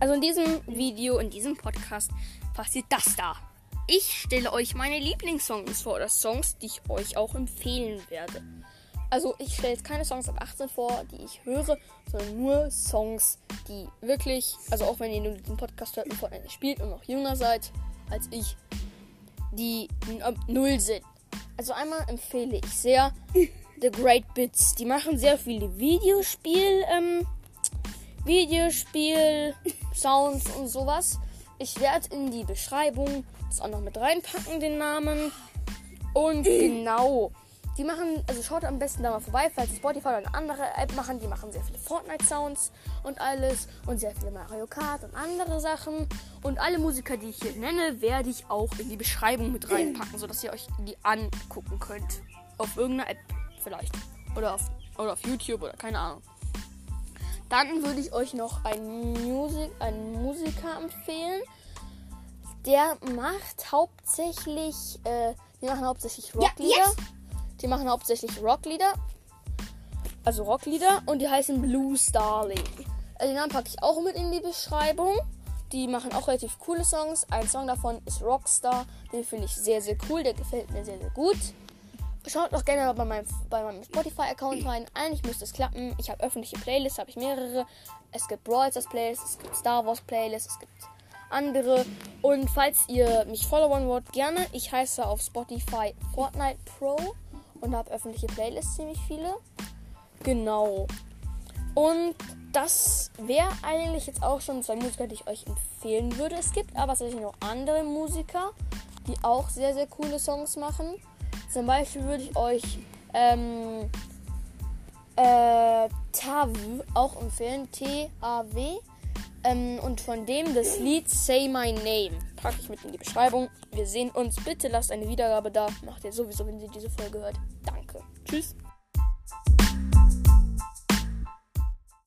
Also in diesem Video, in diesem Podcast passiert das da. Ich stelle euch meine Lieblingssongs vor oder Songs, die ich euch auch empfehlen werde. Also ich stelle jetzt keine Songs ab 18 vor, die ich höre, sondern nur Songs, die wirklich, also auch wenn ihr nur diesen Podcast hört und Fortnite spielt und noch jünger seid als ich, die ab null sind. Also einmal empfehle ich sehr The Great Bits. Die machen sehr viele Videospiel, ähm, Videospiel, Sounds und sowas. Ich werde in die Beschreibung das auch noch mit reinpacken, den Namen. Und genau. Die machen, also schaut am besten da mal vorbei, falls Spotify oder eine andere App machen. Die machen sehr viele Fortnite-Sounds und alles. Und sehr viele Mario Kart und andere Sachen. Und alle Musiker, die ich hier nenne, werde ich auch in die Beschreibung mit reinpacken, sodass ihr euch die angucken könnt. Auf irgendeiner App vielleicht. Oder auf, oder auf YouTube oder keine Ahnung. Dann würde ich euch noch einen, Musik, einen Musiker empfehlen. Der macht hauptsächlich, äh, die machen hauptsächlich Rocklieder. Ja, die machen hauptsächlich Rocklieder. Also Rocklieder und die heißen Blue Starling. Also den Namen packe ich auch mit in die Beschreibung. Die machen auch relativ coole Songs. Ein Song davon ist Rockstar. Den finde ich sehr, sehr cool. Der gefällt mir sehr, sehr gut. Schaut doch gerne bei meinem, bei meinem Spotify-Account rein. Eigentlich müsste es klappen. Ich habe öffentliche Playlists, habe ich mehrere. Es gibt Brawl Stars Playlists, es gibt Star Wars Playlists, es gibt andere. Und falls ihr mich followen wollt, gerne. Ich heiße auf Spotify Fortnite Pro und habe öffentliche Playlists, ziemlich viele. Genau. Und das wäre eigentlich jetzt auch schon zwei Musiker, die ich euch empfehlen würde. Es gibt aber tatsächlich noch andere Musiker, die auch sehr, sehr coole Songs machen. Zum Beispiel würde ich euch ähm, äh, Tav auch empfehlen. T-A-W. Ähm, und von dem das Lied Say My Name packe ich mit in die Beschreibung. Wir sehen uns. Bitte lasst eine Wiedergabe da. Macht ihr sowieso, wenn ihr diese Folge hört. Danke. Tschüss.